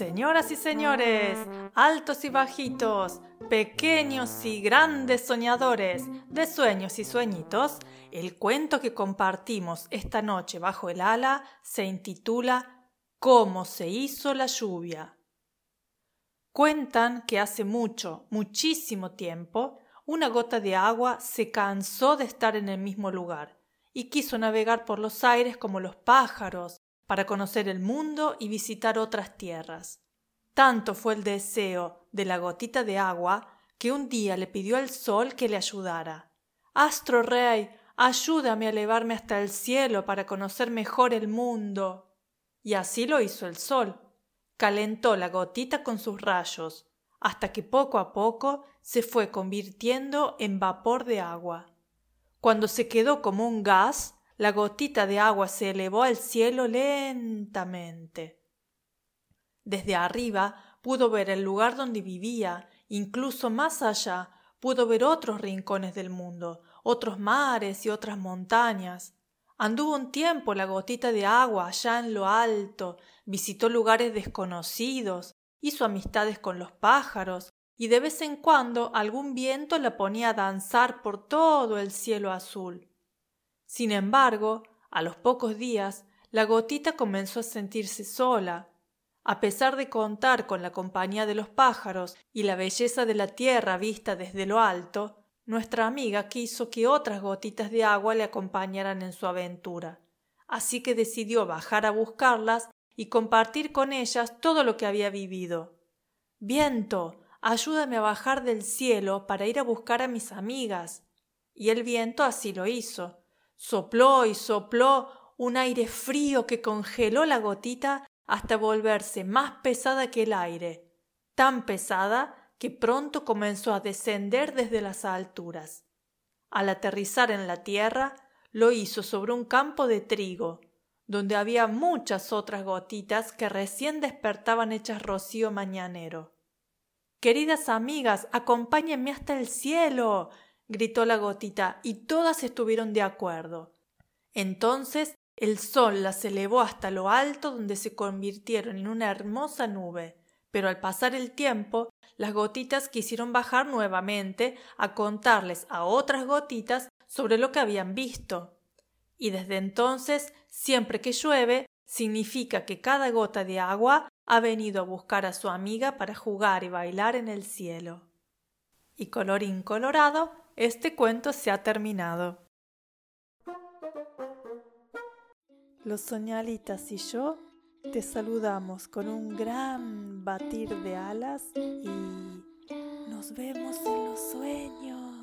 Señoras y señores, altos y bajitos, pequeños y grandes soñadores de sueños y sueñitos, el cuento que compartimos esta noche bajo el ala se intitula Cómo se hizo la lluvia. Cuentan que hace mucho, muchísimo tiempo, una gota de agua se cansó de estar en el mismo lugar y quiso navegar por los aires como los pájaros, para conocer el mundo y visitar otras tierras. Tanto fue el deseo de la gotita de agua que un día le pidió al sol que le ayudara. Astro Rey, ayúdame a elevarme hasta el cielo para conocer mejor el mundo. Y así lo hizo el sol. Calentó la gotita con sus rayos, hasta que poco a poco se fue convirtiendo en vapor de agua. Cuando se quedó como un gas, la gotita de agua se elevó al cielo lentamente. Desde arriba pudo ver el lugar donde vivía, incluso más allá pudo ver otros rincones del mundo, otros mares y otras montañas. Anduvo un tiempo la gotita de agua allá en lo alto, visitó lugares desconocidos, hizo amistades con los pájaros, y de vez en cuando algún viento la ponía a danzar por todo el cielo azul. Sin embargo, a los pocos días, la gotita comenzó a sentirse sola. A pesar de contar con la compañía de los pájaros y la belleza de la tierra vista desde lo alto, nuestra amiga quiso que otras gotitas de agua le acompañaran en su aventura. Así que decidió bajar a buscarlas y compartir con ellas todo lo que había vivido. Viento, ayúdame a bajar del cielo para ir a buscar a mis amigas. Y el viento así lo hizo. Sopló y sopló un aire frío que congeló la gotita hasta volverse más pesada que el aire, tan pesada que pronto comenzó a descender desde las alturas. Al aterrizar en la tierra, lo hizo sobre un campo de trigo, donde había muchas otras gotitas que recién despertaban hechas rocío mañanero. Queridas amigas, acompáñenme hasta el cielo gritó la gotita, y todas estuvieron de acuerdo. Entonces el sol las elevó hasta lo alto donde se convirtieron en una hermosa nube, pero al pasar el tiempo las gotitas quisieron bajar nuevamente a contarles a otras gotitas sobre lo que habían visto. Y desde entonces, siempre que llueve, significa que cada gota de agua ha venido a buscar a su amiga para jugar y bailar en el cielo. Y colorín colorado, este cuento se ha terminado. Los soñalitas y yo te saludamos con un gran batir de alas y nos vemos en los sueños.